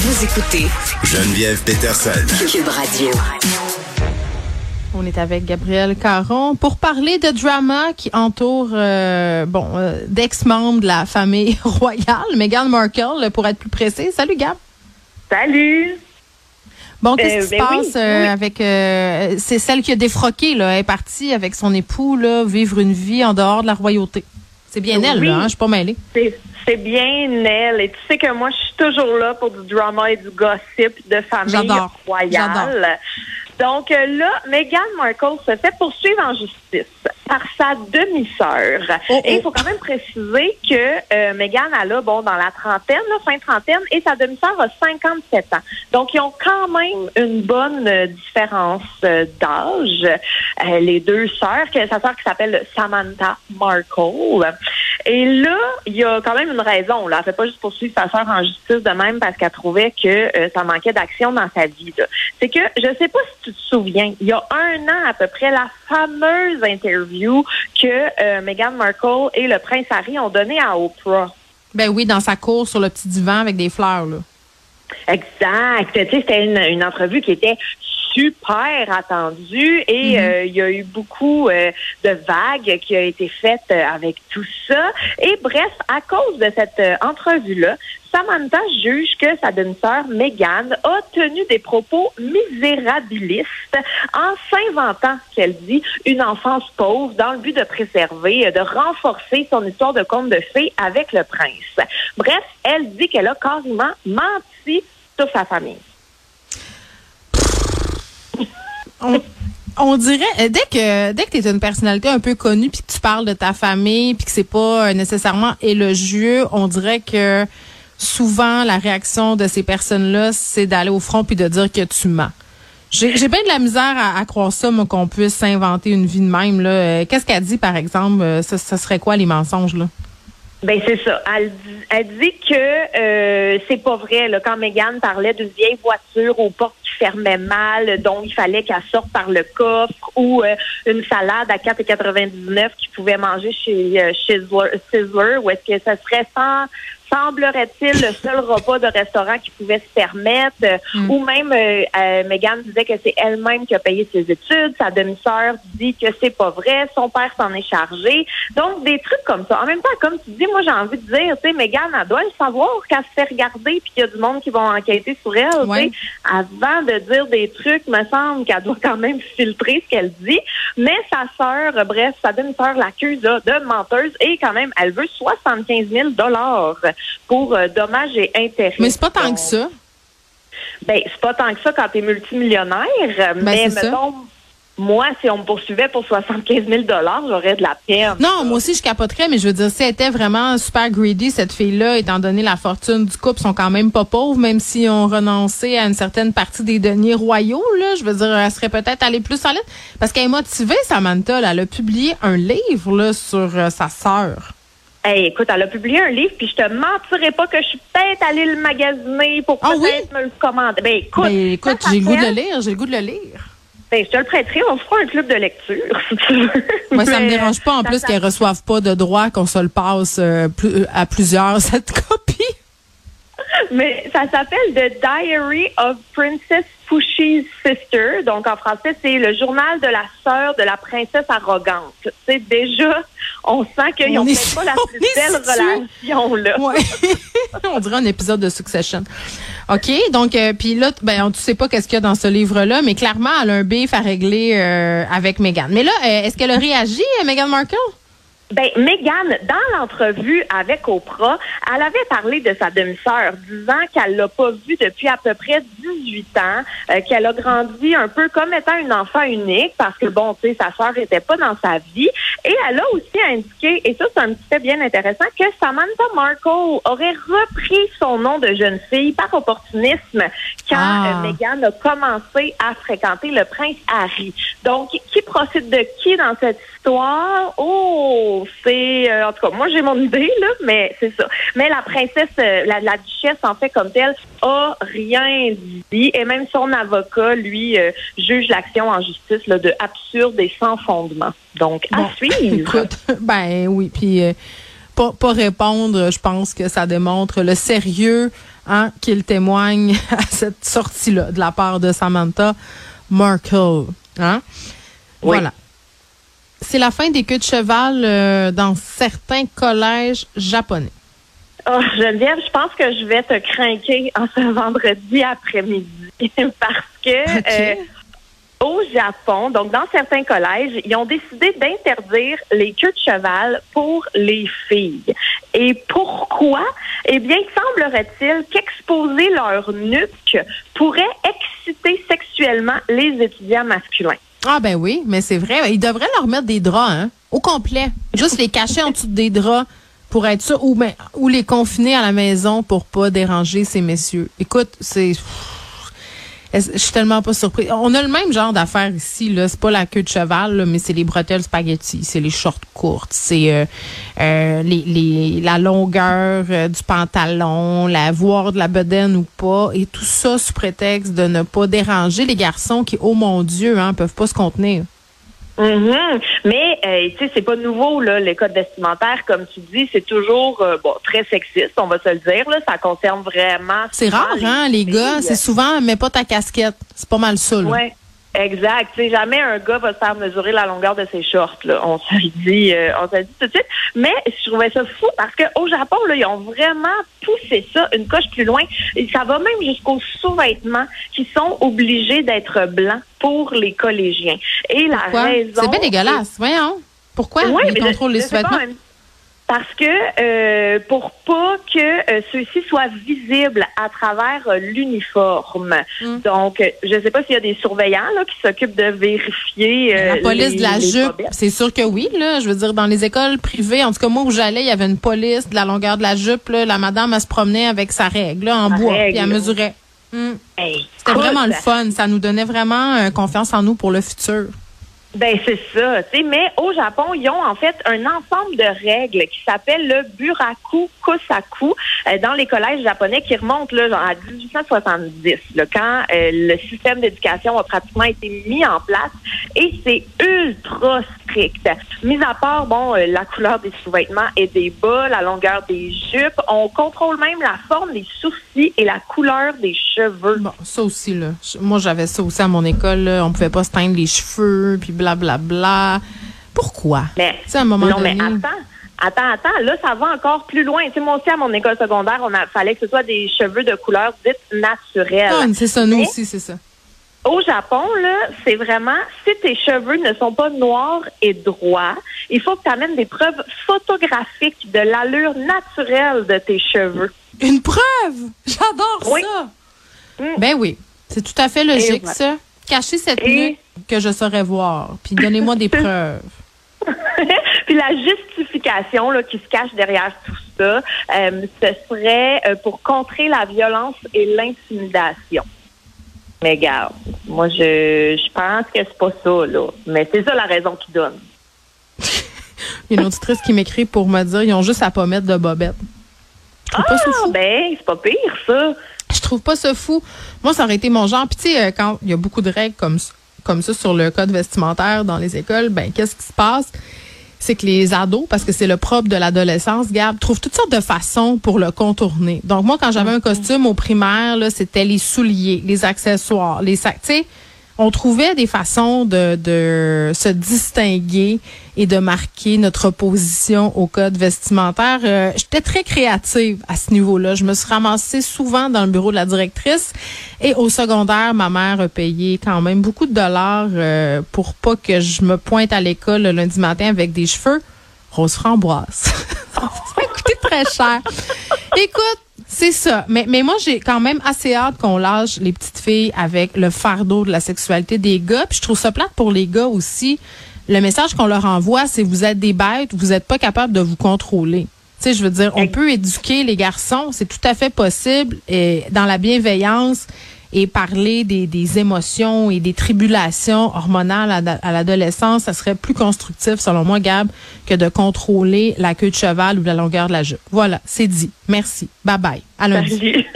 Vous écoutez Geneviève Peterson. Cube Radio. On est avec Gabriel Caron pour parler de drama qui entoure euh, bon euh, d'ex-membres de la famille royale, Meghan Markle pour être plus précis. Salut Gab. Salut. Bon, qu'est-ce qui se ben oui, passe euh, oui. avec euh, c'est celle qui a défroqué là, elle est partie avec son époux là, vivre une vie en dehors de la royauté. C'est bien elle Oui. là, hein, je suis pas mêlée. C'est bien elle. Et tu sais que moi, je suis toujours là pour du drama et du gossip de famille royale. Donc euh, là, Meghan Markle se fait poursuivre en justice par sa demi-sœur. Oh, Et il oh. faut quand même préciser que euh, Meghan, elle a, bon, dans la trentaine, là, fin trentaine, et sa demi-sœur a 57 ans. Donc, ils ont quand même une bonne euh, différence euh, d'âge. Euh, les deux sœurs, que sa sœur qui s'appelle Samantha Markle. Et là, il y a quand même une raison. Là. Elle fait pas juste poursuivre sa sœur en justice de même parce qu'elle trouvait que euh, ça manquait d'action dans sa vie. C'est que, je sais pas si tu te souviens, il y a un an à peu près, la fameuse interview que euh, Meghan Markle et le prince Harry ont donnée à Oprah. Ben oui, dans sa cour sur le petit divan avec des fleurs là. Exact. Tu sais, c'était une, une entrevue qui était super attendue et euh, il y a eu beaucoup euh, de vagues qui ont été faites euh, avec tout ça. Et bref, à cause de cette euh, entrevue-là, Samantha juge que sa demi-sœur Meghan a tenu des propos misérabilistes en s'inventant, qu'elle dit, une enfance pauvre dans le but de préserver, de renforcer son histoire de conte de fées avec le prince. Bref, elle dit qu'elle a carrément menti sur sa famille. On, dirait euh, dès que dès que tu es une personnalité un peu connue puis que tu parles de ta famille puis que c'est pas euh, nécessairement élogieux, on dirait que souvent la réaction de ces personnes-là, c'est d'aller au front puis de dire que tu mens. J'ai bien de la misère à, croire ça, moi, qu'on puisse s'inventer une vie de même. là. Euh, Qu'est-ce qu'elle dit, par exemple? Ça serait quoi les mensonges, là? Ben c'est ça. Elle, dit- elle dit que euh, c'est pas vrai. Là, quand Megan parlait d'une vieille voiture aux portes qui fermaient mal, dont il fallait qu'elle sorte par le coffre, ou euh, une salade à 4,99 qu'il pouvait manger chez euh, Sizzler, Sizzler, ou est-ce que ça serait sans semblerait-il le seul repas de restaurant qu'il pouvait se permettre, euh, ou même euh, euh, Megan disait que c'est elle-même qui a payé ses études, sa demi-sœur dit que c'est pas vrai, son père s'en est chargé. Donc des trucs comme ça. En même temps, comme tu dis, moi j'ai envie de dire, tu sais, Megan, elle doit le savoir qu'elle se fait regarder puis qu'il y a du monde qui vont enquêter sur elle. tu sais. Ouais. Avant de dire des trucs, me semble qu'elle doit quand même filtrer ce qu'elle dit. Mais sa sœur, bref, sa demi-sœur l'accuse de menteuse et quand même, elle veut 75 000 dollars pour euh, dommages et intérêts. Mais c'est pas tant Donc, que ça. Ben, c'est pas tant que ça quand t'es multimillionnaire, mais Ben, ça. mettons, moi, si on me poursuivait pour 75 000 j'aurais de la peine. Non, moi aussi, je capoterais, mais je veux dire, si elle était vraiment super greedy, cette fille-là, étant donné la fortune du couple, sont quand même pas pauvres, même si on renonçait à une certaine partie des deniers royaux, là. Je veux dire, elle serait peut-être allée plus solide. Parce qu'elle est motivée, Samantha, là. Elle a publié un livre, là, sur euh, sa sœur. Hey, écoute, elle a publié un livre, puis je te mentirais pas que je suis peut-être allée le magasiner pour Ah peut-être me le commander. Ben, écoute, Ben, écoute, j'ai le goût de le lire, j'ai le goût de le lire. Ben, je te le prêterai, on fera un club de lecture, si tu veux. Moi, ça me dérange pas, en ça plus, qu'elle reçoive pas de droit qu'on se le passe euh, plus- à plusieurs, cette. Mais ça s'appelle The Diary of Princess Pushy's Sister. Donc, en français, c'est le journal de la sœur de la princesse arrogante. C'est déjà, on sent qu'ils On n'ont peut-être pas la plus belle situé. relation, là. Ouais. on dirait un épisode de Succession. OK, donc euh, puis là ben on tu sais pas qu'est-ce qu'il y a dans ce livre là, mais clairement elle a un bif à régler euh, avec Meghan. Mais là euh, est-ce qu'elle a réagi euh, Meghan Markle? Ben, Meghan, dans l'entrevue avec Oprah, elle avait parlé de sa demi-sœur, disant qu'elle l'a pas vue depuis à peu près 18 ans, euh, qu'elle a grandi un peu comme étant une enfant unique, parce que bon, tu sais, sa sœur était pas dans sa vie. Et elle a aussi indiqué, et ça c'est un petit fait bien intéressant, que Samantha Markle aurait repris son nom de jeune fille par opportunisme quand Ah. euh, Meghan a commencé à fréquenter le prince Harry. Donc, profite de qui dans cette histoire? Oh, c'est... euh, en tout cas, moi, j'ai mon idée, là, mais c'est ça. Mais la princesse, euh, la, la duchesse, en fait, comme telle, a rien dit. Et même son avocat, lui, euh, juge l'action en justice là, de absurde et sans fondement. Donc, à suivre. Écoute, ben oui, puis euh, pas, pas répondre, je pense que ça démontre le sérieux hein, qu'il témoigne à cette sortie-là de la part de Samantha Markle. Hein? Voilà. C'est la fin des queues de cheval euh, dans certains collèges japonais. Oh, Geneviève, je pense que je vais te craquer en ce vendredi après-midi parce que euh, au Japon, donc dans certains collèges, ils ont décidé d'interdire les queues de cheval pour les filles. Et pourquoi? Eh bien, semblerait-il qu'exposer leur nuque pourrait exciter sexuellement les étudiants masculins. Ah ben oui, mais c'est vrai. Ils devraient leur mettre des draps, hein, au complet. Juste les cacher en dessous des draps pour être sûr, ou, ben, ou les confiner à la maison pour pas déranger ces messieurs. Écoute, c'est... Je suis tellement pas surpris. On a le même genre d'affaires ici. Là, c'est pas la queue de cheval, mais c'est les bretelles spaghetti, c'est les shorts courtes, c'est euh, euh, les, les, la longueur euh, du pantalon, la voir de la bedaine ou pas, et tout ça sous prétexte de ne pas déranger les garçons qui, oh mon Dieu, hein, peuvent pas se contenir. Mm-hmm. Mais euh, tu sais, c'est pas nouveau là, les codes vestimentaires, comme tu dis, c'est toujours euh, bon très sexiste, on va se le dire. Là, ça concerne vraiment. C'est rare, hein, les gars. C'est souvent, mets pas ta casquette. C'est pas mal ça. Là. Ouais. Exact. Sais, jamais un gars va se faire mesurer la longueur de ses shorts. Là. On se le dit, euh, on se dit tout de suite. Mais je trouvais ça fou parce qu'au Japon, là, ils ont vraiment poussé ça une coche plus loin. Et ça va même jusqu'aux sous-vêtements qui sont obligés d'être blancs pour les collégiens. Et la raison. C'est bien dégueulasse. Voyons. Pourquoi? Ils contrôlent les sous-vêtements? Parce que euh, pour pas que euh, ceux-ci soient visibles à travers euh, l'uniforme. Hmm. Donc, je ne sais pas s'il y a des surveillants là, qui s'occupent de vérifier. la police de la jupe, c'est sûr que oui. Là, je veux dire, dans les écoles privées, en tout cas moi où j'allais, il y avait une police de la longueur de la jupe. Là, la madame, elle se promenait avec sa règle en bois, puis elle mesurait. Hmm. C'était vraiment le fun. Ça nous donnait vraiment confiance en nous pour le futur. Ben c'est ça, tu sais. Mais au Japon, ils ont en fait un ensemble de règles qui s'appelle le buraku kosaku euh, dans les collèges japonais qui remontent là genre à 1870, là, quand euh, le système d'éducation a pratiquement été mis en place et c'est ultra strict. Mis à part bon euh, la couleur des sous-vêtements et des bas, la longueur des jupes, on contrôle même la forme des sourcils et la couleur des cheveux. Bon, ça aussi là. Moi j'avais ça aussi à mon école. Là. On pouvait pas se teindre les cheveux puis blablabla. Bla, bla. Pourquoi? Mais, un moment non, mais attends. Attends, attends, là, ça va encore plus loin. Tu sais, moi aussi, à mon école secondaire, on a fallait que ce soit des cheveux de couleur dite naturelle. Ah, c'est ça, nous aussi, c'est ça. Au Japon, là, c'est vraiment, si tes cheveux ne sont pas noirs et droits, il faut que tu amènes des preuves photographiques de l'allure naturelle de tes cheveux. Une preuve? J'adore ça! Mm. Ben oui, c'est tout à fait logique, ça. Cacher cette nuit que je saurais voir, puis donnez-moi des preuves. puis la justification là, qui se cache derrière tout ça, euh, ce serait euh, pour contrer la violence et l'intimidation. Mais regarde, moi je, je pense que c'est pas ça, là. Mais c'est ça la raison qu'ils donnent. Il y a une auditrice qui m'écrit pour me dire ils ont juste à pas mettre de bobette. Ah, ben, c'est pas pire, ça. Je trouve pas ça fou. Moi, ça aurait été mon genre. Puis, tu sais, euh, quand il y a beaucoup de règles comme, comme ça sur le code vestimentaire dans les écoles, ben, qu'est-ce qui se passe? c'est que les ados, parce que c'est le propre de l'adolescence, Gab, trouvent toutes sortes de façons pour le contourner. Donc moi, quand j'avais un costume au primaire, là, c'était les souliers, les accessoires, les sacs. Tu sais, on trouvait des façons de, de se distinguer et de marquer notre position au code vestimentaire. Euh, J'étais très créative à ce niveau-là. Je me suis ramassée souvent dans le bureau de la directrice et au secondaire, ma mère a payé quand même beaucoup de dollars euh, pour pas que je me pointe à l'école le lundi matin avec des cheveux rose framboise. ça a coûté très cher. Écoute, c'est ça. Mais, mais moi, j'ai quand même assez hâte qu'on lâche les petites filles avec le fardeau de la sexualité des gars. Puis je trouve ça plate pour les gars aussi. Le message qu'on leur envoie, c'est vous êtes des bêtes, vous n'êtes pas capable de vous contrôler. Tu sais, je veux dire, on peut éduquer les garçons, c'est tout à fait possible, et dans la bienveillance et parler des, des émotions et des tribulations hormonales à, l'adolescence, ça serait plus constructif, selon moi, Gab, que de contrôler la queue de cheval ou la longueur de la jupe. Voilà, c'est dit. Merci. Bye bye. À lundi.